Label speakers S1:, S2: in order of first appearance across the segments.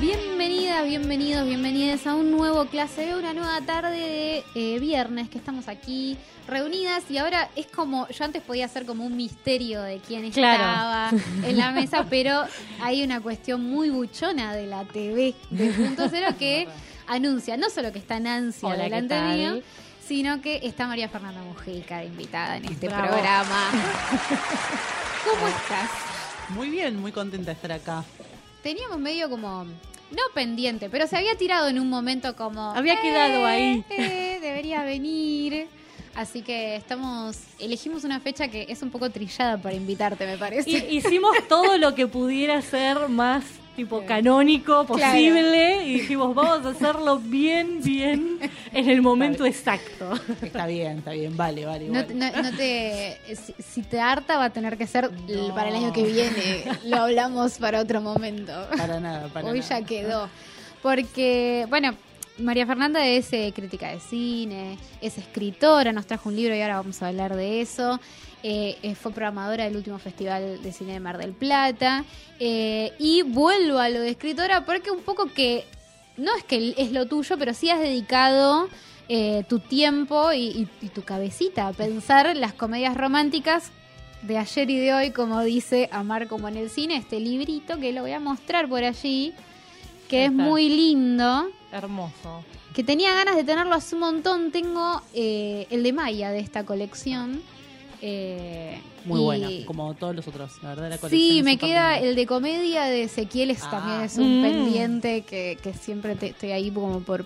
S1: Bienvenidas, bienvenidos, bienvenidas a un nuevo clase de una nueva tarde de eh, viernes que estamos aquí reunidas y ahora es como, yo antes podía hacer como un misterio de quién
S2: Claro.
S1: estaba en la mesa, pero hay una cuestión muy buchona de la TV de Punto Cero que anuncia no solo que está Nancy
S2: Hola,
S1: mío, sino que está María Fernanda Mujica de invitada en este
S2: Bravo.
S1: programa. ¿Cómo estás?
S3: Muy bien, muy contenta de estar acá.
S1: Teníamos medio como no pendiente, pero se había tirado en un momento como
S2: Había quedado ahí.
S1: eh, debería venir. Así que estamos elegimos una fecha que es un poco trillada para invitarte, me parece.
S2: Y- hicimos todo lo que pudiera ser más tipo canónico
S1: Claro.
S2: posible y dijimos vamos a hacerlo bien, bien en el momento exacto.
S3: Está bien, está bien, vale, vale.
S1: No,
S3: vale.
S1: no- no te si, si te harta va a tener que ser
S3: No.
S1: para el año que viene. Lo hablamos para otro momento.
S3: Para nada, para
S1: Hoy
S3: nada.
S1: ya quedó. Porque, bueno, María Fernanda es eh, crítica de cine, es escritora, nos trajo un libro y ahora vamos a hablar de eso. Eh, eh, fue programadora del último Festival de Cine de Mar del Plata. Eh, y vuelvo a lo de escritora porque un poco que, no es que es lo tuyo, pero sí has dedicado tu tiempo y, y- y tu cabecita a pensar las comedias románticas de ayer y de hoy, como dice Amar como en el cine, este librito que lo voy a mostrar por allí, que es muy lindo,
S2: Hermoso.
S1: que tenía ganas de tenerlo hace un montón. Tengo eh, el de Maya de esta colección. eh,
S3: Muy
S1: y-
S3: buena, como todos los otros, la verdad. La colección
S1: Sí, me queda el de comedia de Ezequiel, es,
S3: Ah.
S1: también es un
S2: Mm.
S1: pendiente que, que siempre te- estoy ahí como por,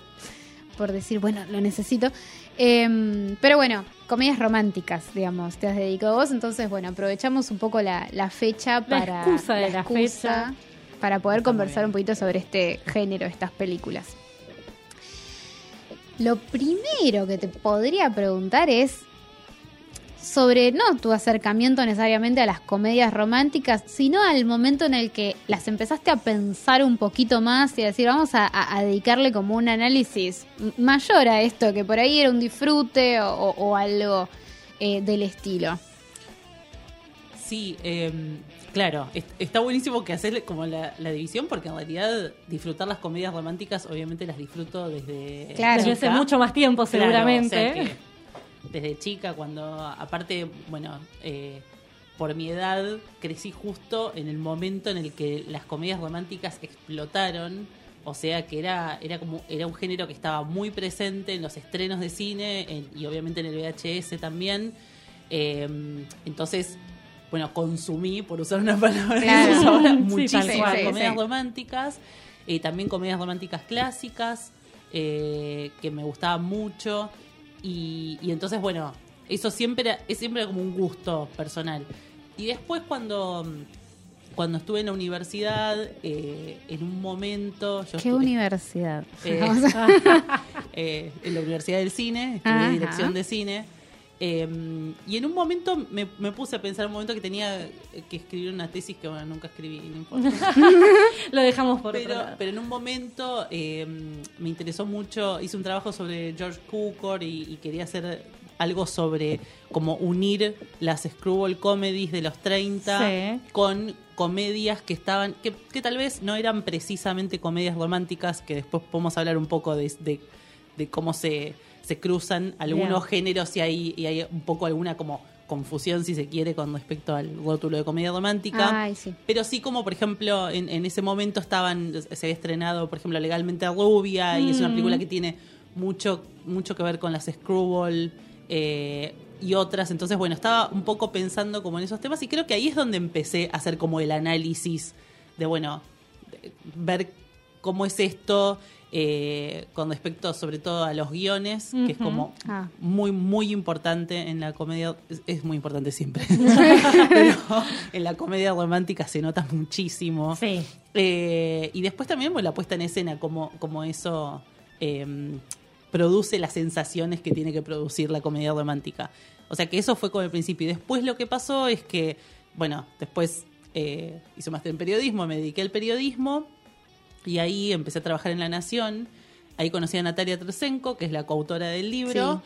S1: por decir, bueno, lo necesito. Em, pero bueno, comedias románticas, digamos, te has dedicado vos, entonces bueno, aprovechamos un poco la, la fecha para...
S2: excusa de la
S1: excusa Para poder
S3: Está
S1: conversar un poquito sobre este género, estas películas. Lo primero que te podría preguntar es sobre no tu acercamiento necesariamente a las comedias románticas, sino al momento en el que las empezaste a pensar un poquito más y a decir, vamos a, dedicarle como un análisis mayor a esto, que por ahí era un disfrute o algo eh, del estilo.
S3: Sí, eh, claro, es- está buenísimo que hacer como la, la división, porque en realidad disfrutar las comedias románticas, obviamente las disfruto desde.
S1: Claro.
S2: Desde hace mucho más tiempo
S3: Claro,
S2: seguramente.
S3: o sea que desde chica, cuando aparte, bueno, eh, por mi edad crecí justo en el momento en el que las comedias románticas explotaron. O sea que era, era como, era un género que estaba muy presente en los estrenos de cine en- y obviamente en el VHS también. Eh, entonces, bueno, consumí, por usar una palabra
S1: Claro.
S3: ahora,
S2: Sí,
S3: muchísimas comedias
S1: Sí.
S3: románticas. Eh, también comedias románticas clásicas, eh, que me gustaban mucho. Y, y entonces, bueno, eso siempre es siempre como un gusto personal. Y después cuando, cuando estuve en la universidad, eh, en un momento... Yo
S1: ¿Qué
S3: estuve-
S1: universidad?
S3: eh, eh, en la Universidad del Cine, estudié
S1: Ajá.
S3: dirección de cine. Eh, y en un momento me, me puse a pensar un momento que tenía que escribir una tesis que bueno, nunca escribí, no importa.
S2: Lo dejamos por otro
S3: pero,
S2: lado.
S3: pero en un momento eh, me interesó mucho, hice un trabajo sobre George Cukor y, y quería hacer algo sobre cómo unir las screwball comedies de los 30
S2: Sí.
S3: con comedias que estaban, que, que tal vez no eran precisamente comedias románticas, que después podemos hablar un poco de, de- de cómo se, se cruzan algunos
S2: Bien.
S3: géneros y hay, y hay un poco alguna como confusión, si se quiere, con respecto al rótulo de comedia romántica.
S1: Ay, sí.
S3: Pero sí como, por ejemplo, en, en ese momento estaban, se había estrenado, por ejemplo, Legalmente Rubia, y es una
S2: Mm.
S3: película que tiene mucho, mucho que ver con las Screwball eh, y otras. Entonces, bueno, estaba un poco pensando como en esos temas y creo que ahí es donde empecé a hacer como el análisis de, bueno, de- ver cómo es esto eh, con respecto sobre todo a los guiones, que es como
S1: Ah.
S3: muy, muy importante en la comedia, es, es muy importante siempre, pero en la comedia romántica se nota muchísimo.
S2: Sí.
S3: Eh, y después también bueno, la puesta en escena, como, como eso eh, produce las sensaciones que tiene que producir la comedia romántica. O sea que eso fue como el principio. Y después lo que pasó es que, bueno, después hice máster en periodismo, me dediqué al periodismo y ahí empecé a trabajar en La Nación. Ahí conocí a Natalia Tresenko, que es la coautora del libro,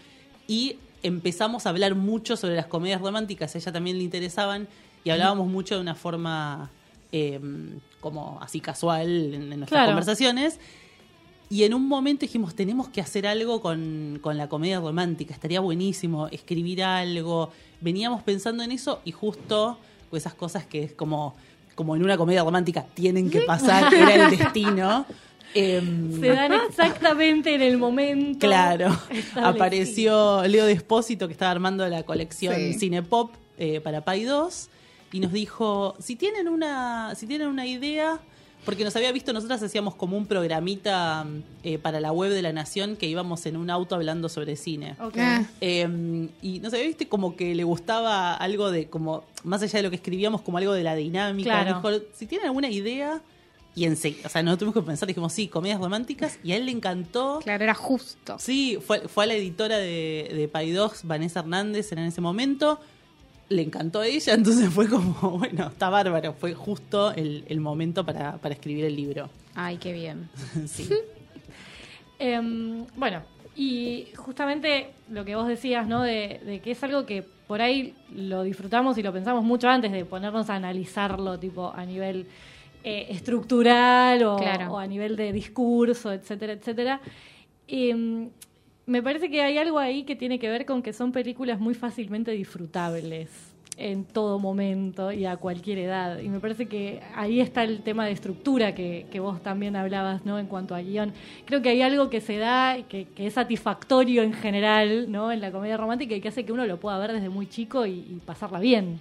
S3: y empezamos a hablar mucho sobre las comedias románticas. A ella también le interesaban y hablábamos mucho de una forma eh, como así casual en, en nuestras
S2: Claro.
S3: conversaciones. Y en un momento dijimos, tenemos que hacer algo con, con la comedia romántica, estaría buenísimo escribir algo. Veníamos pensando en eso y justo esas cosas que es como, como en una comedia romántica tienen que pasar, que era el destino. Em,
S2: Se dan exactamente en el momento.
S3: Claro, apareció Leo Despósito que estaba armando la colección
S1: Sí.
S3: Cinepop eh, para Pai 2 y nos dijo, si tienen una si tienen una idea, porque nos había visto, nosotras hacíamos como un programita eh, para la web de la Nación que íbamos en un auto hablando sobre cine.
S2: Ok.
S1: Ah.
S3: Eh, y nos había visto como que le gustaba algo de, como, más allá de lo que escribíamos, como algo de la dinámica.
S2: Claro.
S3: Dijo, si tienen alguna idea, y enseguida, o sea, no tuvimos que pensar, dijimos, sí, comedias románticas, y a él le encantó.
S1: Claro, era justo.
S3: Sí, fue, fue a la editora de, de Paidox, Vanessa Hernández, en ese momento. Le encantó a ella, entonces fue como, bueno, está bárbaro, fue justo el, el momento para, para escribir el libro.
S1: Ay, qué bien.
S3: Sí.
S2: Em, bueno, y justamente lo que vos decías, ¿no? De, de que es algo que por ahí lo disfrutamos y lo pensamos mucho antes de ponernos a analizarlo, tipo a nivel eh, estructural o,
S1: Claro.
S2: o a nivel de discurso, etcétera, etcétera. Em, me parece que hay algo ahí que tiene que ver con que son películas muy fácilmente disfrutables en todo momento y a cualquier edad. Y me parece que ahí está el tema de estructura que, que vos también hablabas, ¿no? En cuanto a guion. Creo que hay algo que se da, que, que es satisfactorio en general, ¿no? En la comedia romántica y que hace que uno lo pueda ver desde muy chico y, y pasarla bien.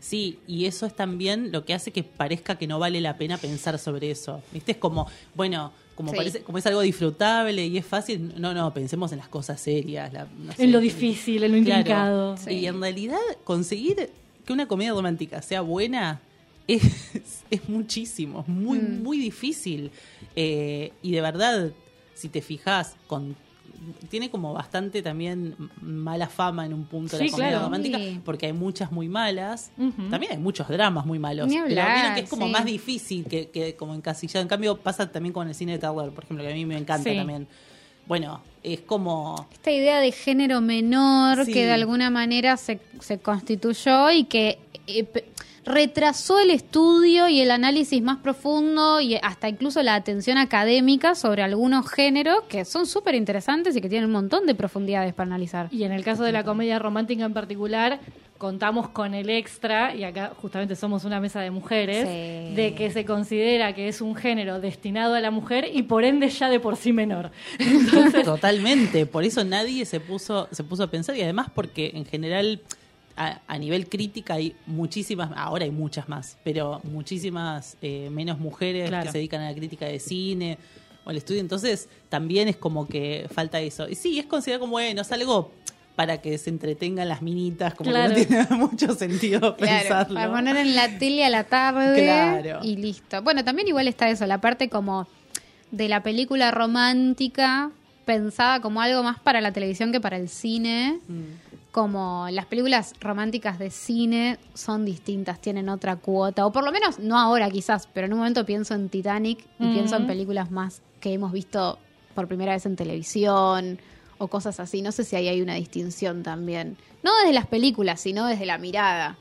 S3: Sí, y eso es también lo que hace que parezca que no vale la pena pensar sobre eso. ¿Viste? Es como, bueno, como
S1: Sí.
S3: parece, como es algo disfrutable y es fácil, no, no, pensemos en las cosas serias. la- no sé.
S2: En lo difícil, en lo
S3: Claro.
S2: intrincado.
S1: Sí.
S3: Y en realidad conseguir que una comedia romántica sea buena es, es muchísimo, es muy,
S1: Mm.
S3: muy difícil. Eh, y de verdad, si te fijas, con tiene como bastante también mala fama en un punto
S2: Sí,
S3: la comedia
S2: claro.
S3: romántica,
S1: Sí.
S3: porque hay muchas muy malas. También hay muchos dramas muy malos. Pero
S1: hablar,
S3: vieron que es como
S1: sí.
S3: más difícil que, que como encasillado. En cambio, pasa también con el cine de terror, por ejemplo, que a mí me encanta también. Bueno, es como
S1: Esta idea de género menor que de alguna manera se, se constituyó y que eh, retrasó el estudio y el análisis más profundo y hasta incluso la atención académica sobre algunos géneros que son súper interesantes y que tienen un montón de profundidades para analizar.
S2: Y en el caso de la comedia romántica en particular, contamos con el extra, y acá justamente somos una mesa de mujeres,
S1: Sí.
S2: de que se considera que es un género destinado a la mujer y por ende ya de por sí menor.
S3: Totalmente, por eso nadie se puso, se puso a pensar y además porque en general a, a nivel crítica hay muchísimas, ahora hay muchas más, pero muchísimas eh, menos mujeres
S2: Claro.
S3: que se dedican a la crítica de cine o al estudio, entonces también es como que falta eso. Y sí, es considerado como, bueno, es algo para que se entretengan las minitas, como
S2: Claro.
S3: que no tiene mucho sentido
S1: Claro,
S3: pensarlo.
S1: para poner en la tele a la tarde
S3: Claro.
S1: y listo. Bueno, también igual está eso, la parte como de la película romántica pensada como algo más para la televisión que para el cine.
S3: Mm.
S1: Como las películas románticas de cine son distintas, tienen otra cuota, o por lo menos no ahora quizás, pero en un momento pienso en Titanic y pienso en películas más que hemos visto por primera vez en televisión o cosas así. No sé si ahí hay una distinción también. No desde las películas, sino desde la mirada.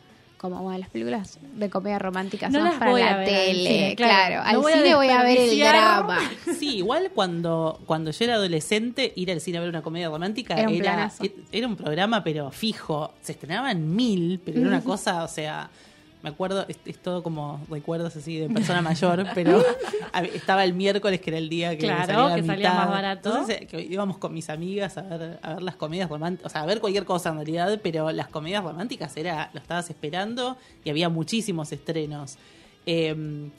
S1: Como bueno, las películas de comedia romántica
S2: No
S1: son
S2: las
S1: para
S2: voy a
S1: la
S2: ver al
S1: tele.
S2: cine,
S1: claro,
S2: claro.
S1: al
S2: a
S1: cine voy a ver el drama.
S3: Sí, igual cuando, cuando yo era adolescente, ir al cine a ver una comedia romántica
S1: Era un
S3: era, un programa, pero fijo. Se estrenaban mil, pero era una cosa, o sea, me acuerdo, es, es todo como recuerdos así de persona mayor, pero estaba el miércoles, que era el día que
S2: Claro,
S3: salía
S2: más barato.
S3: Entonces, eh, que íbamos con mis amigas a ver, a ver las comedias románticas, o sea, a ver cualquier cosa en realidad, pero las comedias románticas era, lo estabas esperando y había muchísimos estrenos. Eh,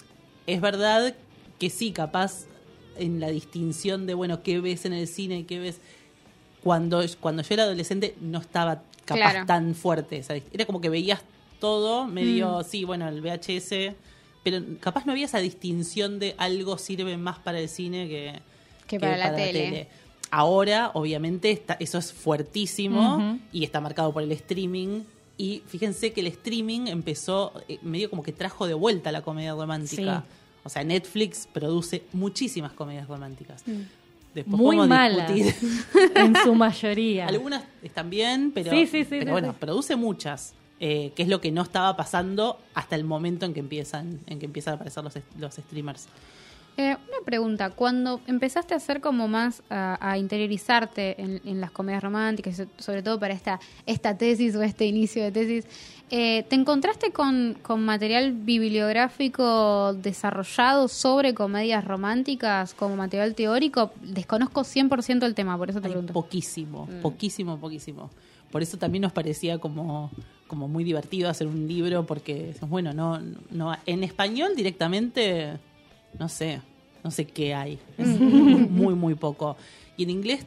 S3: es verdad que sí, capaz en la distinción de, bueno, qué ves en el cine y qué ves. Cuando, cuando yo era adolescente no estaba capaz
S1: Claro.
S3: tan fuerte. dist- Era como que veías todo, medio,
S1: Mm.
S3: sí, bueno, el VHS, pero capaz no había esa distinción de algo sirve más para el cine que,
S1: Que para la tele.
S3: Ahora, obviamente, está, eso es fuertísimo y está marcado por el streaming. Y fíjense que el streaming empezó, eh, medio como que trajo de vuelta la comedia romántica.
S2: Sí.
S3: O sea, Netflix produce muchísimas comedias románticas.
S1: Mm.
S3: Después
S2: Muy malas. en su mayoría.
S3: Algunas están bien, pero,
S2: Sí, sí, sí,
S3: pero
S2: sí,
S3: bueno, produce muchas. Eh, que es lo que no estaba pasando hasta el momento en que empiezan, en que empiezan a aparecer los, los streamers.
S1: Eh, una pregunta, cuando empezaste a hacer como más a, a interiorizarte en, en las comedias románticas, so- sobre todo para esta, esta tesis o este inicio de tesis, eh, ¿te encontraste con, con material bibliográfico desarrollado sobre comedias románticas como material teórico? Desconozco 100% el tema, por eso te
S3: Hay
S1: pregunto.
S3: poquísimo,
S1: Mm.
S3: poquísimo, poquísimo. Por eso también nos parecía como, como muy divertido hacer un libro, porque, bueno, no, no en español directamente, no sé, no sé qué hay. Es muy, muy poco. Y en inglés,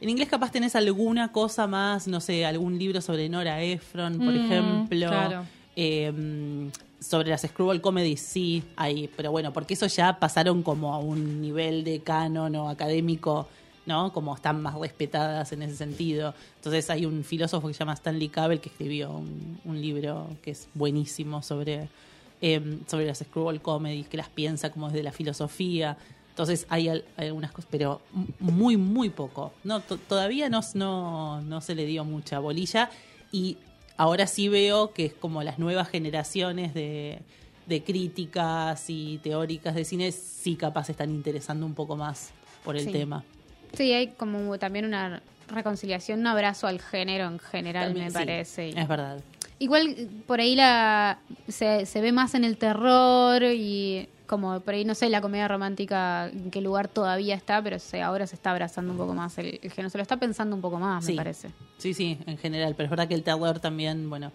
S3: en inglés capaz tenés alguna cosa más, no sé, algún libro sobre Nora Ephron, por
S2: Mm,
S3: ejemplo.
S2: claro.
S3: Eh, sobre las Screwball Comedy sí hay, pero bueno, porque eso ya pasaron como a un nivel de canon o académico, ¿no? Como están más respetadas en ese sentido. Entonces hay un filósofo que se llama Stanley Cavell que escribió un, un libro que es buenísimo sobre, eh, sobre las Screwball Comedies, que las piensa como desde la filosofía. Entonces hay, al- hay algunas cosas, pero muy, muy poco. No, to- todavía no, no, no se le dio mucha bolilla y ahora sí veo que es como las nuevas generaciones de, de críticas y teóricas de cine sí capaz están interesando un poco más por el
S1: Sí.
S3: tema.
S1: Sí, hay como también una reconciliación, un abrazo al género en general,
S3: También,
S1: me
S3: sí,
S1: parece. Y-
S3: Es verdad.
S1: Igual por ahí la se, se ve más en el terror y como por ahí no sé la comedia romántica en qué lugar todavía está, pero se, ahora se está abrazando un poco más el, el género, se lo está pensando un poco más,
S3: Sí.
S1: me parece.
S3: Sí, sí, en general. Pero es verdad que el terror también, bueno,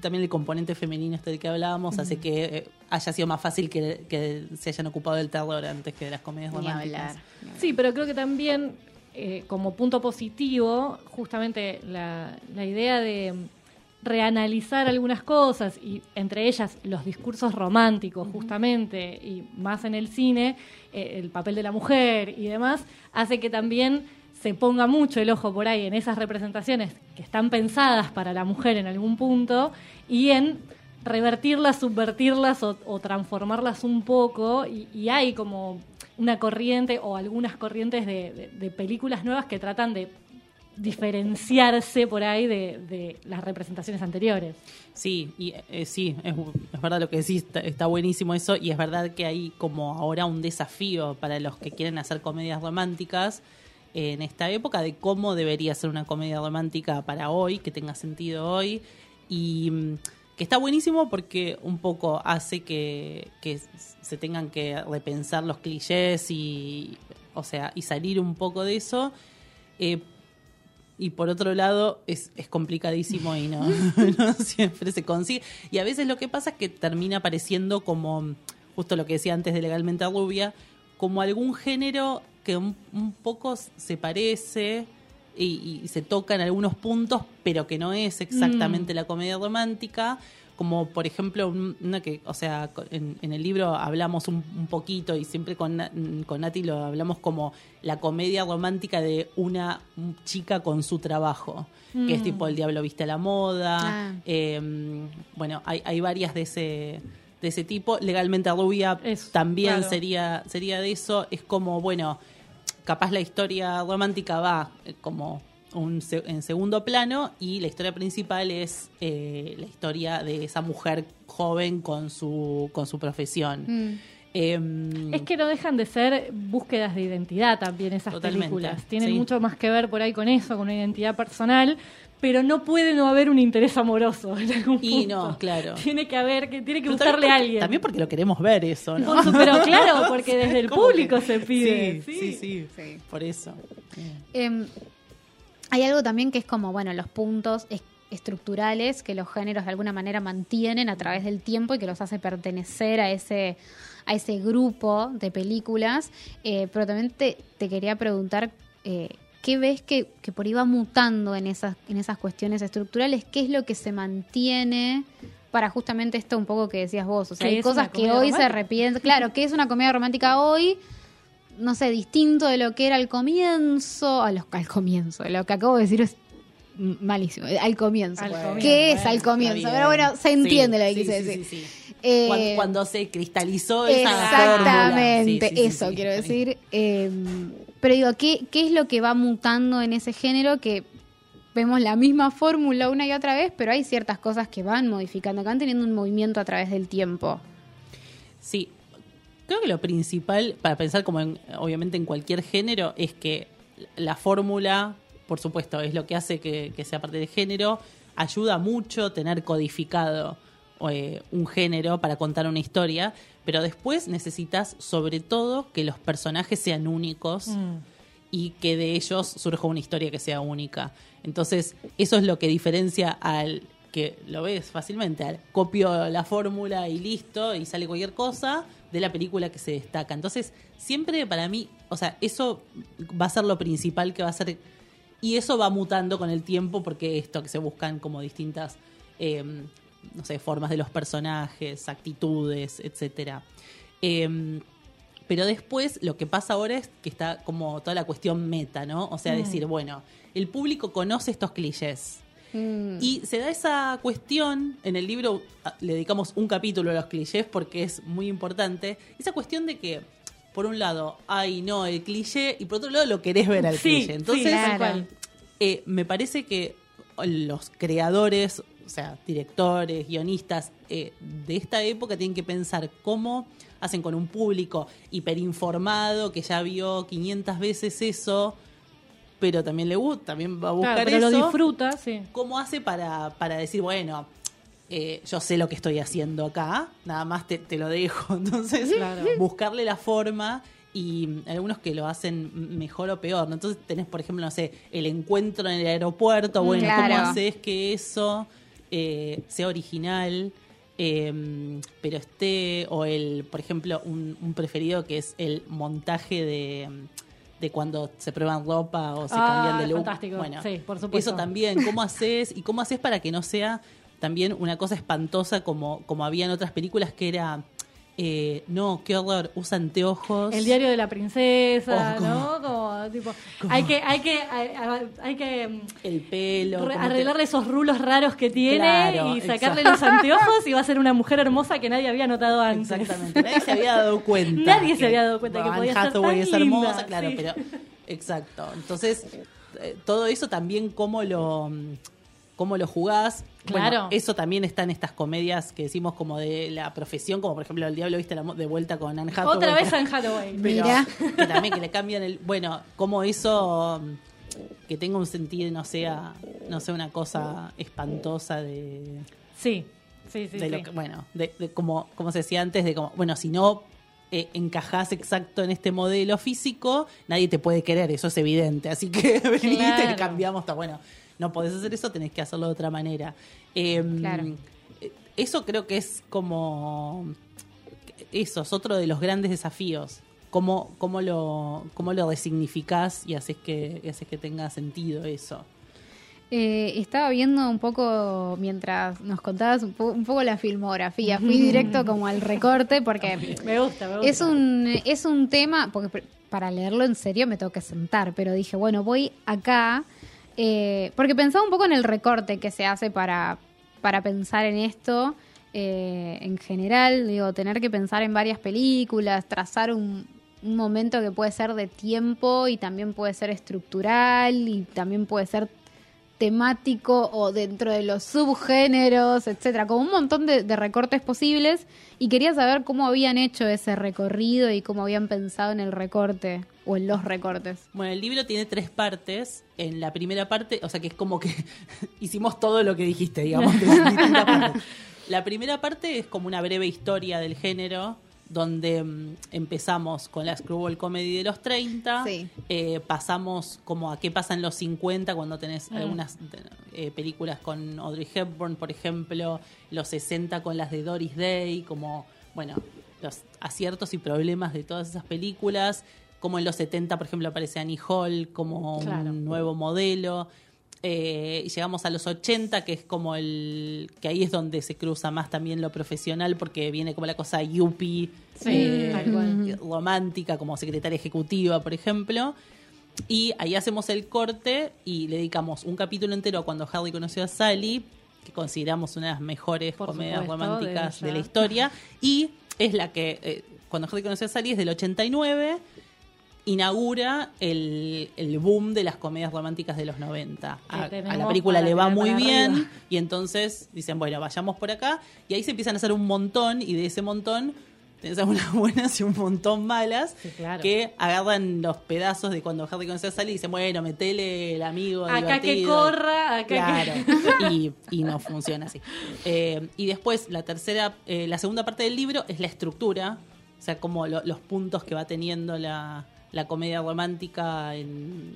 S3: también el componente femenino este del que hablábamos hace que eh, haya sido más fácil que, que se hayan ocupado del terror antes que de las comedias
S1: Ni
S3: románticas.
S1: hablar. ni hablar.
S2: Sí, pero creo que también eh, como punto positivo, justamente la, la idea de reanalizar algunas cosas y entre ellas los discursos románticos justamente y más en el cine, eh, el papel de la mujer y demás, hace que también se ponga mucho el ojo por ahí en esas representaciones que están pensadas para la mujer en algún punto y en revertirlas, subvertirlas o, o transformarlas un poco y, y hay como una corriente o algunas corrientes de, de- de películas nuevas que tratan de diferenciarse por ahí de, de las representaciones anteriores.
S3: Sí, y eh, sí, es, verdad lo que decís, está, está buenísimo eso, y es verdad que hay como ahora un desafío para los que quieren hacer comedias románticas en esta época de cómo debería ser una comedia romántica para hoy, que tenga sentido hoy, y mm, que está buenísimo porque un poco hace que, que se tengan que repensar los clichés y, o sea, y salir un poco de eso. Eh, y por otro lado es, es complicadísimo y no, no siempre se consigue. Y a veces lo que pasa es que termina apareciendo como, justo lo que decía antes de Legalmente Rubia, como algún género que un, un poco se parece y, y se toca en algunos puntos, pero que no es exactamente la comedia romántica. Como por ejemplo, un- una que, o sea, en, en el libro hablamos un, un poquito y siempre con, con Nati lo hablamos como la comedia romántica de una chica con su trabajo, que es
S2: Mm.
S3: tipo El Diablo Viste a la Moda.
S1: Ah.
S3: eh, bueno, hay, hay varias de ese, de ese tipo. Legalmente Rubia
S2: Eso,
S3: también
S2: claro.
S3: sería, sería de eso. Es como, bueno, capaz la historia romántica va como un se- en segundo plano y la historia principal es eh, la historia de esa mujer joven con su, con su profesión.
S1: Mm.
S3: Em,
S2: Es que no dejan de ser búsquedas de identidad también esas películas. Tienen
S3: sí.
S2: mucho más que ver por ahí con eso, con una identidad personal, pero no puede no haber un interés amoroso en algún
S3: Y
S2: punto.
S3: no, claro.
S2: Tiene que haber, que tiene que
S3: pero
S2: gustarle
S3: también
S2: a alguien.
S3: También porque lo queremos ver eso, ¿no?
S2: Por su- pero claro, porque desde el público
S3: que-
S2: se pide.
S3: Sí, sí, sí,
S1: Sí.
S3: Por eso.
S1: Em, hay algo también que es como, bueno, los puntos es- estructurales que los géneros de alguna manera mantienen a través del tiempo y que los hace pertenecer a ese, a ese grupo de películas. Eh, pero también te, te quería preguntar, eh, ¿qué ves que, que por ahí va mutando en esas, en esas cuestiones estructurales? ¿Qué es lo que se mantiene? Para justamente esto un poco que decías vos, o sea,
S2: ¿Qué
S1: hay cosas que hoy se arrepienten. Claro, ¿qué es una comedia romántica hoy? No sé, distinto de lo que era al comienzo, a los, al comienzo, lo que acabo de decir es malísimo, eh, al comienzo.
S2: Al
S1: ¿Qué es al comienzo? Pero bueno, se entiende
S3: Sí,
S1: lo que
S3: sí,
S1: quise
S3: sí,
S1: decir.
S3: sí.
S1: Eh,
S3: Cuando, cuando se cristalizó esa.
S1: Exactamente, eso quiero decir. Eh, pero digo, ¿qué, ¿qué es lo que va mutando en ese género que vemos la misma fórmula una y otra vez, pero hay ciertas cosas que van modificando, que van teniendo un movimiento a través del tiempo.
S3: Sí, creo que lo principal para pensar como en, obviamente en cualquier género es que la fórmula, por supuesto, es lo que hace que, que sea parte del género, ayuda mucho tener codificado eh, un género para contar una historia, pero después necesitas sobre todo que los personajes sean únicos
S2: Mm.
S3: y que de ellos surja una historia que sea única. Entonces, eso es lo que diferencia al que lo ves fácilmente, al copio la fórmula y listo, y sale cualquier cosa, de la película que se destaca. Entonces, siempre para mí, o sea, eso va a ser lo principal que va a ser, y eso va mutando con el tiempo, porque esto que se buscan como distintas, eh, no sé, formas de los personajes, actitudes, etcétera. Em, pero después lo que pasa ahora es que está como toda la cuestión meta, ¿no? O sea, decir, bueno, el público conoce estos clichés.
S1: Mm.
S3: Y se da esa cuestión, en el libro ah, le dedicamos un capítulo a los clichés porque es muy importante, esa cuestión de que, por un lado, ay no, el cliché, y por otro lado lo querés ver al
S2: Sí,
S3: cliché. Entonces,
S1: Claro.
S3: eh, me parece que los creadores, o sea, directores, guionistas eh, de esta época tienen que pensar cómo hacen con un público hiperinformado que ya vio 500 veces eso, pero también le gusta, también va a buscar
S2: Claro, pero
S3: eso.
S2: lo disfruta, sí.
S3: ¿Cómo hace para, para decir, bueno, eh, yo sé lo que estoy haciendo acá, nada más te, te lo dejo? Entonces,
S2: Claro.
S3: buscarle la forma y algunos que lo hacen mejor o peor. ¿no? Entonces tenés, por ejemplo, no sé, el encuentro en el aeropuerto, bueno,
S1: Claro.
S3: ¿cómo haces que eso eh, sea original? eh, pero esté, o el, por ejemplo, un, un preferido que es el montaje de, de cuando se prueban ropa o se
S2: Ah,
S3: cambian de look.
S2: fantástico.
S3: Bueno,
S2: Sí, por supuesto.
S3: Eso también, ¿cómo haces? ¿Y cómo haces para que no sea también una cosa espantosa como, como había en otras películas que era, eh, no, qué horror, usa anteojos.
S2: El diario de la princesa,
S3: Oh.
S2: ¿no? Como, tipo, hay que, hay que, hay, hay que mm,
S3: El pelo.
S2: re-
S3: cómo te-
S2: arreglarle esos rulos raros que tiene
S3: Claro,
S2: y sacarle
S3: exacto.
S2: los anteojos y va a ser una mujer hermosa que nadie había notado antes.
S3: Exactamente, nadie se había dado cuenta.
S2: Nadie se había dado cuenta que podía ser tan
S3: es hermosa,
S2: linda,
S3: claro,
S2: sí.
S3: pero exacto. Entonces, eh, todo eso también cómo lo cómo lo jugás. Bueno,
S2: Claro.
S3: eso también está en estas comedias que decimos como de la profesión, como por ejemplo El Diablo viste la de vuelta con Anne Hathaway.
S2: Otra vez Anne Hathaway.
S3: pero
S1: Mira.
S3: que también que le cambian el bueno como eso que tenga un sentido y no sea no sea una cosa espantosa de,
S2: Sí, sí, sí.
S3: de lo que- bueno de, de como como se decía antes de como bueno si no eh, encajás exacto en este modelo físico nadie te puede querer eso es evidente así que venite y
S2: Claro.
S3: cambiamos está bueno no podés hacer eso tenés que hacerlo de otra manera Em,
S1: Claro.
S3: eso creo que es como eso es otro de los grandes desafíos. Cómo, cómo, lo, cómo lo resignificás y haces que, y haces que tenga sentido eso.
S1: Eh, estaba viendo un poco, mientras nos contabas un, po- un poco la filmografía, fui directo como al recorte porque
S2: Me gusta, me gusta.
S1: es un, es un tema, porque para leerlo en serio me tengo que sentar, pero dije, bueno, voy acá, eh, porque pensaba un poco en el recorte que se hace para, para pensar en esto. eh, en general, digo, tener que pensar en varias películas, trazar un, un momento que puede ser de tiempo y también puede ser estructural y también puede ser temático o dentro de los subgéneros, etcétera, como un montón de, de recortes posibles y quería saber cómo habían hecho ese recorrido y cómo habían pensado en el recorte o en los recortes.
S3: Bueno, el libro tiene tres partes. En la primera parte, o sea que es como que hicimos todo lo que dijiste, digamos. La primera parte es como una breve historia del género, donde mm, empezamos con la Screwball Comedy de los 30,
S1: Sí.
S3: eh, pasamos como a qué pasa en los 50 cuando tenés
S2: Mm.
S3: algunas eh, películas con Audrey Hepburn, por ejemplo, los 60 con las de Doris Day, como, bueno, los aciertos y problemas de todas esas películas, como en los 70, por ejemplo, aparece Annie Hall como
S2: Claro.
S3: un nuevo modelo. Eh, y llegamos a los 80, que es como el. que ahí es donde se cruza más también lo profesional, porque viene como la cosa yuppie,
S2: Sí,
S3: eh, romántica, como secretaria ejecutiva, por ejemplo. Y ahí hacemos el corte y le dedicamos un capítulo entero a cuando Harry conoció a Sally, que consideramos una de las mejores
S2: Por
S3: comedias
S2: supuesto,
S3: románticas
S2: de
S3: de, la historia. Y es la que, eh, cuando Harry conoció a Sally, es del 89. Inaugura el, el boom de las comedias románticas de los 90. A, a la película le va muy bien
S2: arriba.
S3: y entonces dicen, bueno, vayamos por acá y ahí se empiezan a hacer un montón y de ese montón tenés algunas buenas y un montón malas
S2: Sí, claro.
S3: que agarran los pedazos de cuando Harry conoce a Sally y dicen, bueno, metele el amigo
S2: Acá que
S3: divertido".
S2: corra, acá
S3: Claro,
S2: que...
S3: y, y no funciona así. Eh, y después, la tercera, eh, la segunda parte del libro es la estructura, o sea, como lo- los puntos que va teniendo la, la comedia romántica en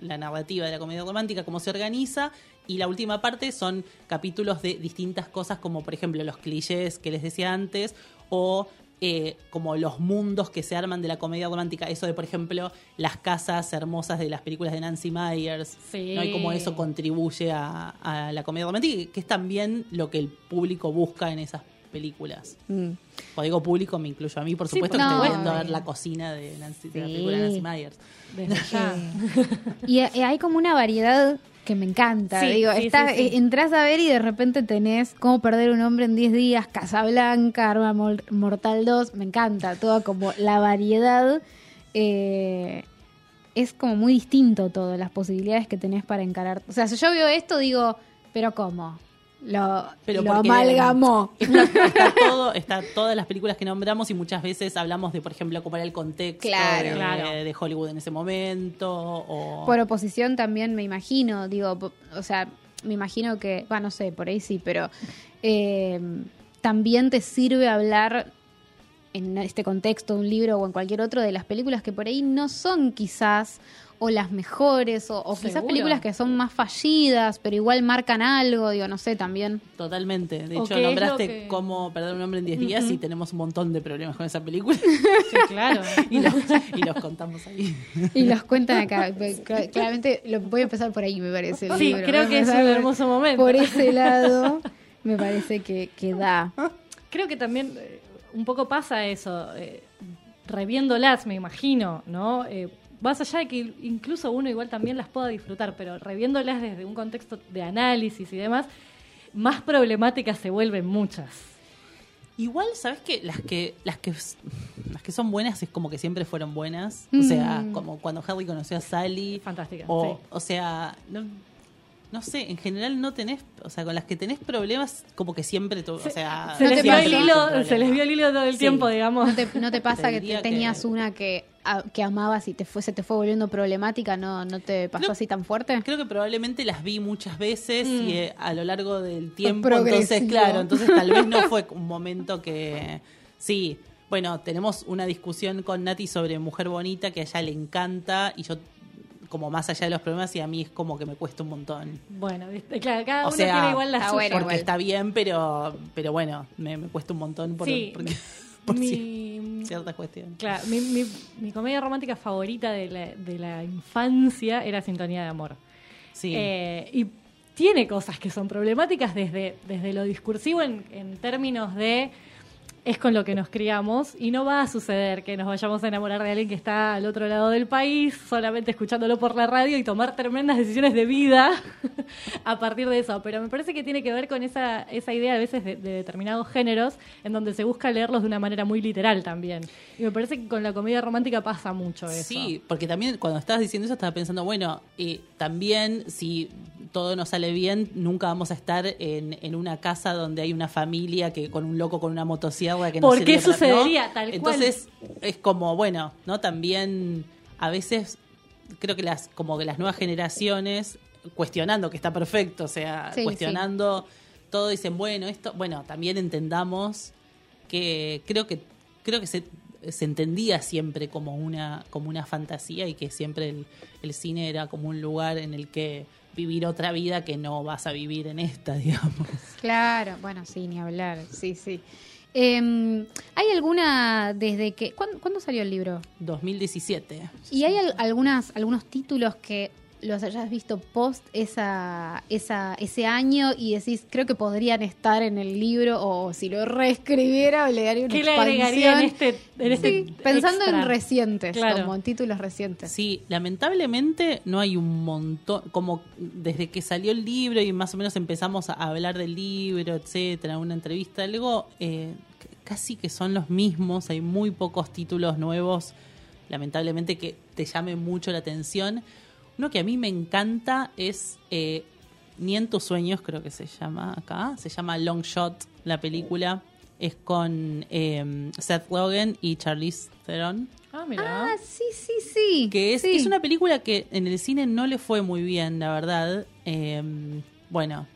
S3: la narrativa de la comedia romántica, cómo se organiza. Y la última parte son capítulos de distintas cosas, como por ejemplo los clichés que les decía antes, o eh, como los mundos que se arman de la comedia romántica. Eso de, por ejemplo, las casas hermosas de las películas de Nancy Myers.
S2: Sí.
S3: ¿no? Y cómo eso contribuye a, a la comedia romántica, que es también lo que el público busca en esas películas.
S1: Mm.
S3: Cuando digo público, me incluyo a mí, por
S2: Sí,
S3: supuesto,
S1: por
S3: que estoy viendo a ver la cocina de, Nancy, de la
S1: Sí.
S3: película de Nancy Myers.
S2: Desde.
S1: Y, y hay como una variedad que me encanta.
S2: Sí,
S1: Digo,
S2: sí,
S1: está,
S2: sí, sí.
S1: eh, entras a ver y de repente tenés cómo perder un hombre en 10 días, Casablanca, Arma Mortal 2, me encanta. Toda como la variedad. eh, es como muy distinto todo, las posibilidades que tenés para encarar. O sea, si yo veo esto, digo, ¿pero cómo? Lo,
S3: Pero
S1: lo amalgamó.
S3: Está, está todo, está todas las películas que nombramos y muchas veces hablamos de, por ejemplo, cómo era el contexto
S1: Claro.
S3: de,
S2: Claro.
S3: de Hollywood en ese momento. O...
S1: Por oposición también me imagino, digo, o sea, me imagino que, va, no sé, por ahí sí, pero eh, también te sirve hablar en este contexto, un libro o en cualquier otro, de las películas que por ahí no son quizás o las mejores o, o quizás películas que son más fallidas, pero igual marcan algo, digo, no sé, también.
S3: Totalmente. De
S2: ¿O
S3: hecho, nombraste
S2: que-
S3: cómo perder un hombre en 10 días y tenemos un montón de problemas con esa película
S2: Sí, claro.
S3: y, los, y los contamos ahí.
S1: Y los cuentan acá. Cla- Claramente lo, voy a empezar por ahí, me parece. El
S2: Sí,
S1: libro.
S2: creo que es un hermoso momento.
S1: Por ese lado, me parece que, que da.
S2: Creo que también eh, un poco pasa eso, eh, reviéndolas, me imagino, ¿no? Eh, más allá de que incluso uno igual también las pueda disfrutar, pero reviéndolas desde un contexto de análisis y demás, más problemáticas se vuelven muchas.
S3: Igual, ¿sabes qué? Las que, las que las que son buenas es como que siempre fueron buenas.
S1: Mm.
S3: O sea, como cuando Harry conoció a Sally.
S2: Fantástica,
S3: O,
S2: sí.
S3: o sea, no, no sé, en general no tenés, o sea, con las que tenés problemas, como que siempre, tu- o sea,
S2: Se,
S1: no
S2: les vio el hilo, se les vio el hilo todo el
S3: Sí.
S2: tiempo, digamos.
S1: ¿No te, no te pasa
S3: Te
S1: que tenías
S3: que-
S1: una que, a- que amabas y te fue, se te fue volviendo problemática? ¿No, no te pasó
S3: Creo-
S1: así tan fuerte?
S3: Creo que probablemente las vi muchas veces
S2: Mm.
S3: y eh, a lo largo del tiempo,
S1: progresivo.
S3: entonces, claro, entonces tal vez no fue un momento que, sí, bueno, tenemos una discusión con Nati sobre Mujer Bonita que a ella le encanta y yo como más allá de los problemas y a mí es como que me cuesta un montón.
S2: Bueno, claro, cada
S3: O
S2: uno
S3: sea,
S2: tiene igual la suya.
S1: bueno.
S3: Porque
S1: igual.
S3: está bien, pero pero bueno, me, me cuesta un montón por,
S2: Sí.
S3: porque- por
S2: Mi-
S3: ciertas cuestiones.
S2: Claro, mi, mi- mi comedia romántica favorita de la, de la infancia era Sintonía de Amor.
S3: Sí.
S2: Eh, y tiene cosas que son problemáticas desde, desde lo discursivo en, en términos de es con lo que nos criamos y no va a suceder que nos vayamos a enamorar de alguien que está al otro lado del país solamente escuchándolo por la radio y tomar tremendas decisiones de vida a partir de eso. Pero me parece que tiene que ver con esa, esa idea a veces de, de determinados géneros en donde se busca leerlos de una manera muy literal también. Y me parece que con la comedia romántica pasa mucho eso.
S3: Sí, porque también cuando estabas diciendo eso estaba pensando, bueno, eh, también si todo nos sale bien, nunca vamos a estar en, en una casa donde hay una familia que con un loco con una motosierra que no
S2: ¿Por
S3: sirve
S2: qué
S3: para- ¿no?
S2: sucedería tal cual?
S3: Entonces es como, bueno, ¿no? También a veces creo que las como que las nuevas generaciones cuestionando que está perfecto, o sea,
S1: Sí,
S3: cuestionando todo dicen, bueno, esto, bueno, también entendamos que creo que creo que se, se entendía siempre como una como una fantasía y que siempre el, el cine era como un lugar en el que vivir otra vida que no vas a vivir en esta, digamos.
S1: Claro, bueno, sí, ni hablar, sí, sí. Eh, ¿Hay alguna desde que... ¿cuándo, cuándo salió el libro?
S3: 2017.
S1: ¿Y hay al- algunas, algunos títulos que los hayas visto post esa, esa, ese año y decís, creo que podrían estar en el libro o si lo reescribiera le daría una
S2: ¿Qué le agregaría en este, en este
S1: Sí, pensando
S2: extra?
S1: en recientes,
S2: Claro.
S1: como en títulos recientes.
S3: Sí, lamentablemente no hay un montón, como desde que salió el libro y más o menos empezamos a hablar del libro, etcétera, una entrevista, algo, eh, casi que son los mismos, hay muy pocos títulos nuevos lamentablemente que te llame mucho la atención. Uno que a mí me encanta es eh, Ni en tus sueños, creo que se llama acá. Se llama Long Shot, la película. Es con eh, Seth Rogen y Charlize Theron.
S2: Ah, mira.
S1: Ah, sí, sí, sí.
S3: Que es,
S1: Sí.
S3: es una película que en el cine no le fue muy bien, la verdad. Eh, bueno,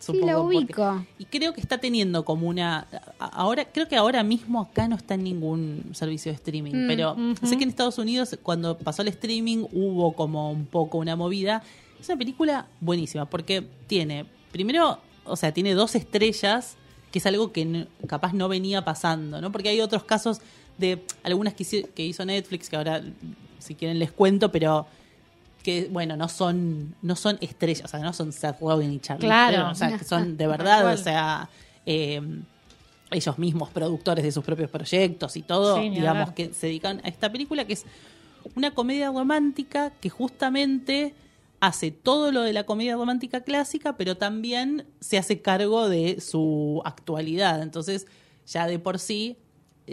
S1: Sí,
S3: porque-
S1: ubico.
S3: y creo que está teniendo como una. Ahora, creo que ahora mismo acá no está en ningún servicio de streaming,
S1: Mm,
S3: pero sé que en Estados Unidos, cuando pasó el streaming, hubo como un poco una movida. Es una película buenísima, porque tiene, primero, o sea, tiene dos estrellas, que es algo que capaz no venía pasando, ¿no? Porque hay otros casos de algunas que hizo Netflix, que ahora, si quieren, les cuento, pero que bueno no son no son estrellas o sea no son Seth Rogen y Charlie
S2: Claro.
S3: O sea que son de verdad o sea eh, ellos mismos productores de sus propios proyectos y todo
S2: Sí,
S3: digamos que se dedican a esta película que es una comedia romántica que justamente hace todo lo de la comedia romántica clásica pero también se hace cargo de su actualidad entonces ya de por sí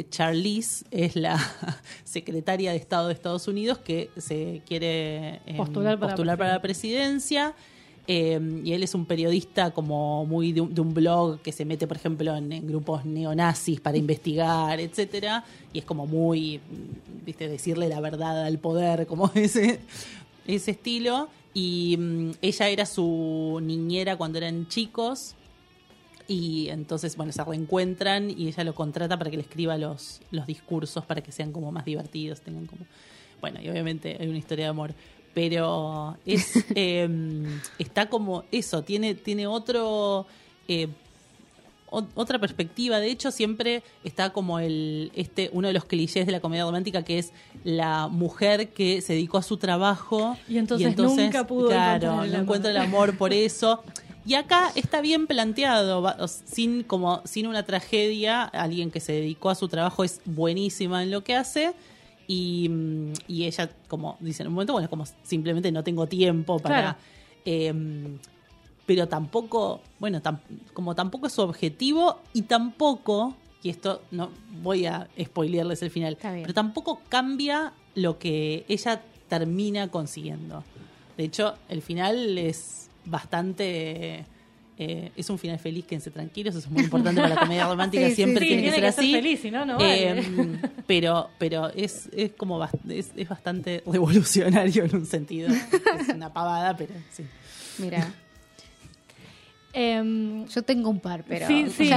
S3: Charlize es la secretaria de Estado de Estados Unidos que se quiere eh,
S2: Postular para
S3: postular para la presidencia. eh, y él es un periodista como muy de un, de un blog que se mete, por ejemplo, en, en grupos neonazis para investigar, etcétera. Y es como muy, mm, viste, decirle la verdad al poder, como ese, ese estilo. Y mm, ella era su niñera cuando eran chicos. Y entonces, bueno, se reencuentran y ella lo contrata para que le escriba los, los discursos para que sean como más divertidos, tengan como... Bueno, y obviamente hay una historia de amor, pero es eh, está como eso, tiene, tiene otro... eh, otra perspectiva. De hecho, siempre está como el este uno de los clichés de la comedia romántica que es la mujer que se dedicó a su trabajo
S2: Y entonces nunca pudo
S3: claro, no encuentra el amor por eso. Y acá está bien planteado, sin como sin una tragedia, alguien que se dedicó a su trabajo es buenísima en lo que hace. Y, mm, y ella, como dice en un momento, bueno, como simplemente no tengo tiempo para.
S2: Claro.
S3: em, pero tampoco, bueno, tam- como tampoco es su objetivo y tampoco, y esto no voy a spoilearles el final, pero tampoco cambia lo que ella termina consiguiendo. De hecho, el final es bastante... eh, es un final feliz, quédense tranquilos, eso es muy importante para la comedia romántica,
S1: Sí, sí,
S3: siempre
S1: sí,
S3: tiene que ser así.
S2: feliz, si no, no
S3: Eh, pero pero es, es como bast- es, es bastante revolucionario en un sentido. Es una pavada, pero sí.
S1: Mira,
S2: Em,
S1: yo tengo un par, pero.
S2: Sí, sí.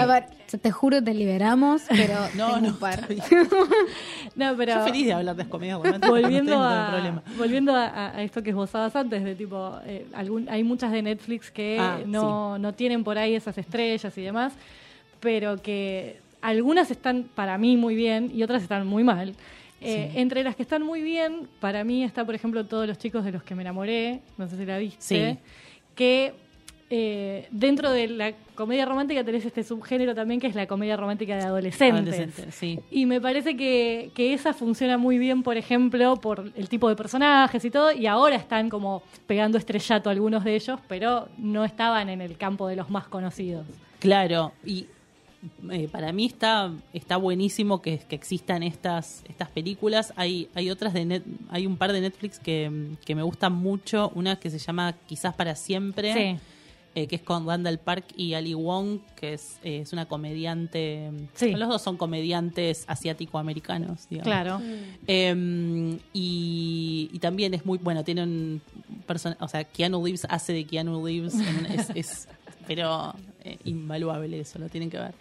S1: Te juro, te liberamos, pero
S3: No,
S1: tengo
S3: no,
S1: un par.
S2: no, pero
S3: Yo feliz de hablar de comedias
S2: volviendo,
S3: no
S2: a,
S3: problema.
S2: volviendo a, a esto que esbozabas antes, de tipo, eh, algún, hay muchas de Netflix que
S3: Ah,
S2: no, no tienen por ahí esas estrellas y demás, pero que algunas están para mí muy bien y otras están muy mal. Eh,
S3: Sí.
S2: Entre las que están muy bien, para mí está, por ejemplo, Todos los chicos de los que me enamoré, no sé si la viste,
S3: Sí.
S2: que eh, dentro de la comedia romántica tenés este subgénero también que es la comedia romántica de adolescentes.
S3: Adolescente, sí.
S2: Y me parece que, que esa funciona muy bien, por ejemplo, por el tipo de personajes y todo, y ahora están como pegando estrellato algunos de ellos, pero no estaban en el campo de los más conocidos.
S3: Claro, y eh, para mí está está buenísimo que, que existan estas estas películas. Hay hay otras de net, hay un par de Netflix que, que me gustan mucho. Una que se llama Quizás para siempre.
S2: Sí.
S3: Eh, que es con Randall Park y Ali Wong, que es, eh, es una comediante.
S2: Sí.
S3: Los dos son comediantes asiático-americanos, digamos.
S2: Claro.
S3: Eh, y, y también es muy bueno, tiene un personaje, o sea, Keanu Reeves hace de Keanu Reeves, en- es, es- pero eh, invaluable eso, lo tienen que ver.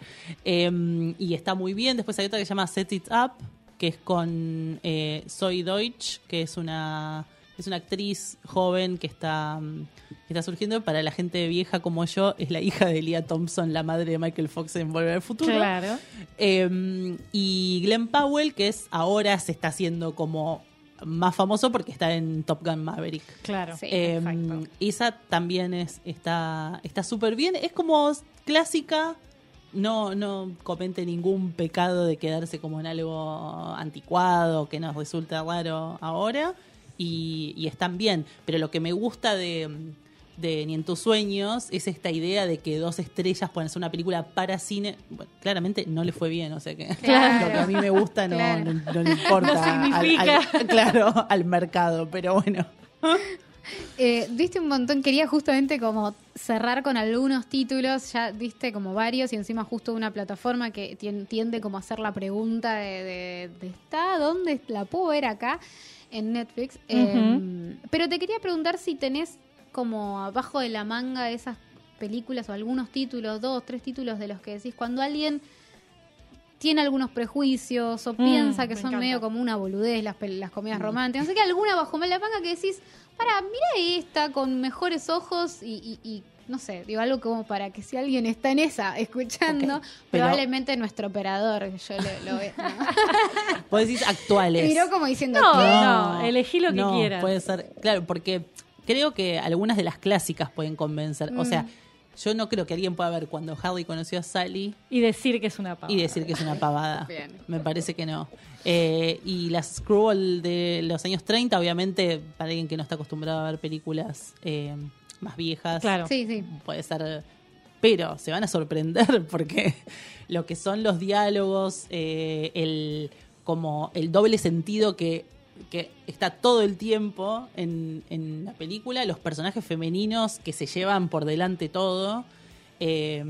S3: Eh, y está muy bien, después hay otra que se llama Set It Up, que es con eh, Zoe Deutsch, que es una es una actriz joven que está, mm, que está surgiendo. Para la gente vieja como yo, es la hija de Leah Thompson, la madre de Michael Fox en Volver al Futuro.
S2: Claro.
S3: Eh, y Glenn Powell, que es ahora se está haciendo como más famoso porque está en Top Gun Maverick.
S2: Claro.
S1: Sí.
S3: Eh,
S2: exacto.
S3: esa también es está está súper bien. Es como clásica. No, no comete ningún pecado de quedarse como en algo anticuado que nos resulta raro ahora. Y, y están bien. Pero lo que me gusta de, de Ni en tus sueños es esta idea de que dos estrellas pueden hacer una película para cine. Bueno, claramente no le fue bien, o sea que
S1: Claro.
S3: lo que a mí me gusta no,
S1: Claro.
S3: no- no le importa
S2: No
S3: al- claro, al mercado, pero bueno.
S1: Eh, diste un montón, quería justamente como cerrar con algunos títulos, ya diste como varios y encima justo una plataforma que tien- tiende como a hacer la pregunta de, de- de ¿está? ¿Dónde la puedo ver acá? En Netflix. Eh, pero te quería preguntar si tenés como abajo de la manga esas películas o algunos títulos, dos, tres títulos de los que decís, cuando alguien tiene algunos prejuicios o
S2: Mm,
S1: piensa que son
S2: encanta.
S1: medio como una boludez las, las comedias románticas. No sé qué, alguna bajo la manga que decís, para, mira esta con mejores ojos y, y- y, no sé, digo algo como para que si alguien está en esa escuchando,
S3: pero-
S1: probablemente nuestro operador, yo lo, lo veo. ¿no?
S3: Vos decís actuales.
S1: Miró como diciendo,
S2: No,
S1: ¿qué?
S2: no, elegí lo que
S3: no,
S2: quieras.
S3: Puede ser, claro, porque creo que algunas de las clásicas pueden convencer. O
S1: Mm.
S3: sea, yo no creo que alguien pueda ver cuando Harry conoció a Sally
S2: Y decir que es una pava.
S3: y decir que es una pavada.
S1: Bien.
S3: Me parece que no. Eh, y las Screwball de los años 30, obviamente, para alguien que no está acostumbrado a ver películas eh, más viejas,
S2: Claro.
S1: Sí, sí.
S3: puede ser. Pero se van a sorprender porque lo que son los diálogos, eh, el como el doble sentido que, que está todo el tiempo en, en la película, los personajes femeninos que se llevan por delante todo, eh,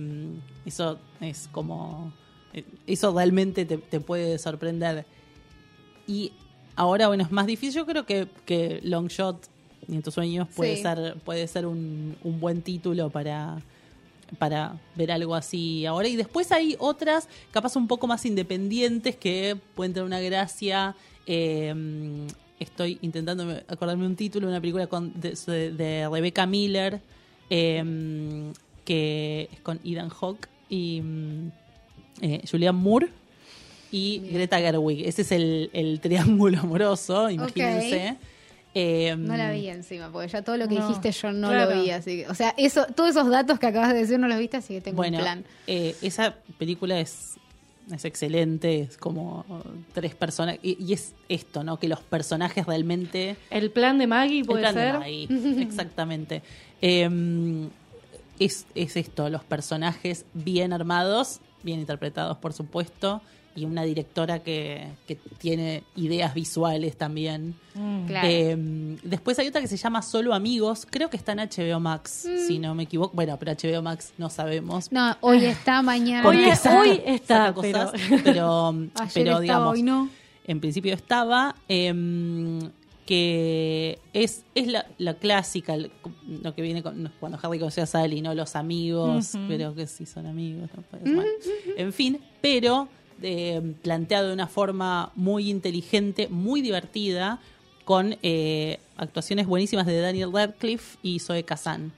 S3: eso es como eh, eso realmente te, te puede sorprender. Y ahora, bueno, es más difícil. Yo creo que, que Long Ni en tus sueños, puede
S1: Sí.
S3: ser, puede ser un, un buen título para, para ver algo así ahora. Y después hay otras, capaz un poco más independientes, que pueden tener una gracia. Eh, estoy intentando acordarme un título una película con, de, de Rebecca Miller, eh, que es con Ethan Hawke y mm, eh, Julianne Moore y
S1: Bien.
S3: Greta Gerwig. Ese es el, el triángulo amoroso, imagínense. Eh,
S1: No la vi encima, porque ya todo lo que
S2: No,
S1: dijiste yo no
S2: claro.
S1: lo vi, así que, o sea, eso, todos esos datos que acabas de decir no los viste, así que tengo
S3: Bueno,
S1: un plan.
S3: eh, esa película es, es excelente, es como tres personas, y, y es esto, ¿no? Que los personajes realmente...
S2: El plan de Maggie
S3: el
S2: puede
S3: plan de
S2: ser.
S3: Maggie, exactamente. Eh, es, es esto, los personajes bien armados, bien interpretados, por supuesto, y una directora que, que tiene ideas visuales también.
S2: Mm.
S1: Claro.
S3: Eh, después hay otra que se llama Solo Amigos, creo que está en HBO Max,
S1: Mm.
S3: si no me equivoco. Bueno, pero HBO Max no sabemos.
S1: No, hoy está, mañana.
S2: Hoy es-
S3: saca-
S2: hoy está,
S3: cosas,
S2: pero-
S3: pero,
S1: Ayer
S3: pero
S1: estaba,
S3: digamos,
S1: hoy no.
S3: en principio estaba, em, que es, es la, la clásica, el- lo que viene con, cuando Harry conoció a Sally, ¿no? Los amigos,
S2: Ujú.
S3: pero que si son amigos, no puedes, bueno. En fin, pero eh, planteado de una forma muy inteligente, muy divertida, con eh, actuaciones buenísimas de Daniel Radcliffe y Zoe Kazan.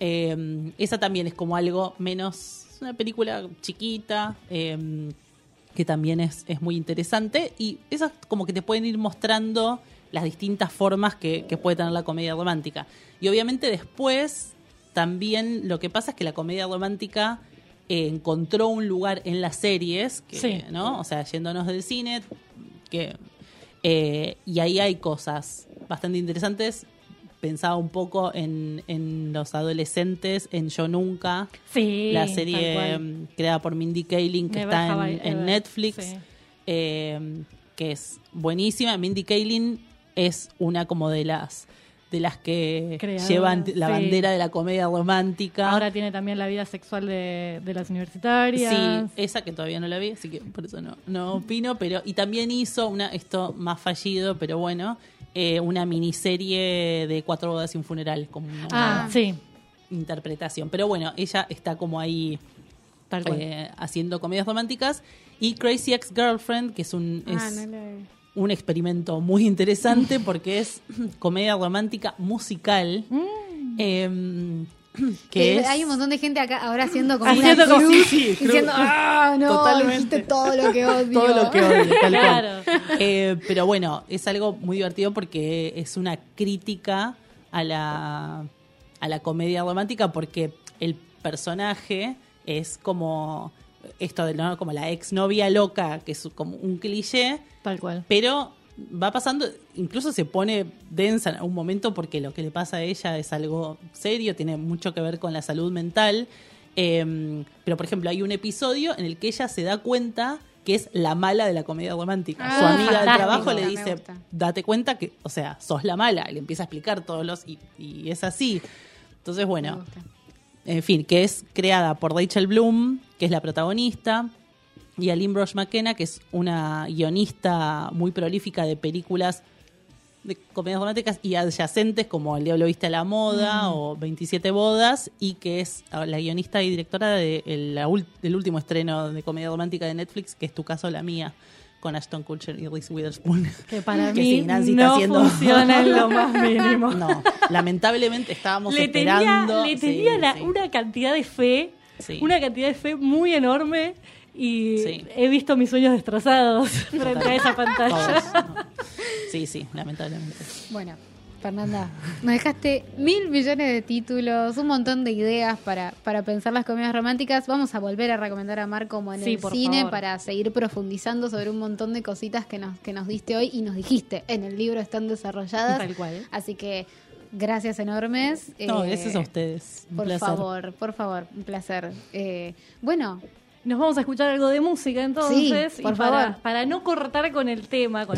S3: Eh, esa también es como algo menos, es una película chiquita, que también es, es muy interesante. Y esas como que te pueden ir mostrando las distintas formas que, que puede tener la comedia romántica. Y obviamente después también lo que pasa es que la comedia romántica eh, encontró un lugar en las series, que,
S2: Sí.
S3: ¿no? O sea, yéndonos del cine, que eh, y ahí hay cosas bastante interesantes. Pensaba un poco en, en los adolescentes, en Yo Nunca,
S2: Sí,
S3: la serie mm, creada por Mindy Kaling que
S2: Never
S3: está en. Netflix,
S2: Sí.
S3: eh, que es buenísima. Mindy Kaling es una como de las de las que llevan la
S2: sí.
S3: bandera de la comedia romántica.
S2: Ahora tiene también la vida sexual de, de las universitarias.
S3: Sí, esa que todavía no la vi, así que por eso no, no opino, pero y también hizo una, esto más fallido, pero bueno, eh, una miniserie de cuatro bodas y un funeral, como una
S2: Ah, sí,
S3: interpretación. Pero bueno, ella está como ahí
S2: tal cual.
S3: eh, haciendo comedias románticas. Y Crazy Ex Girlfriend, que es un,
S1: Ah,
S3: es
S1: no.
S3: Un experimento muy interesante porque es comedia romántica musical.
S2: Mm.
S3: em, que es,
S1: Hay un montón de gente acá ahora haciendo como
S2: Haciendo
S1: una cruz,
S3: Sí, sí, cruz.
S1: diciendo, ah, no,
S3: Totalmente.
S1: dijiste todo lo que odio.
S3: todo lo que odio, tal
S2: Claro.
S3: cual. Eh, pero bueno, es algo muy divertido porque es una crítica a la, a la comedia romántica porque el personaje es como esto de ¿no? como la exnovia loca, que es como un cliché,
S2: Tal cual.
S3: pero va pasando, incluso se pone densa en algún momento porque lo que le pasa a ella es algo serio, tiene mucho que ver con la salud mental. Eh, pero, por ejemplo, hay un episodio en el que ella se da cuenta que es la mala de la comedia romántica.
S1: Ah,
S3: Su amiga del trabajo le dice, date cuenta que, o sea, sos la mala. Y le empieza a explicar todos los... Y, y es así. Entonces, bueno, en fin, que es creada por Rachel Bloom, que es la protagonista, y Aline Brosh McKenna, que es una guionista muy prolífica de películas de comedias románticas y adyacentes como El Diablo Viste a la Moda o 27 Bodas, y que es la guionista y directora de el- del último estreno de comedia romántica de Netflix, que es Tu caso, la mía, con Ashton Kutcher y Reese Witherspoon.
S2: Que para
S3: Que
S2: mí
S3: está
S2: no
S3: haciendo-
S2: funciona en lo más mínimo.
S3: No, lamentablemente estábamos
S2: le tenía,
S3: esperando.
S2: le
S3: Sí,
S2: tenía la-
S3: sí.
S2: una cantidad de fe,
S3: Sí.
S2: una cantidad de fe muy enorme y
S3: Sí.
S2: he visto mis sueños destrozados frente a esa pantalla.
S3: Todos, ¿no? Sí, sí, lamentablemente.
S1: Bueno, Fernanda, nos dejaste mil millones de títulos, un montón de ideas para, para pensar las comedias románticas. Vamos a volver a recomendar a Mar como en
S2: Sí,
S1: el
S2: por
S1: cine
S2: favor.
S1: para seguir profundizando sobre un montón de cositas que nos, que nos diste hoy y nos dijiste en el libro están desarrolladas.
S2: Tal cual.
S1: Así que gracias enormes.
S3: No,
S1: Eh,
S3: gracias a ustedes. Un
S1: Por
S3: placer.
S1: favor, por favor, un placer. Eh, bueno,
S2: Nos vamos a escuchar algo de música entonces.
S1: Sí,
S2: y para, para no cortar con el tema, con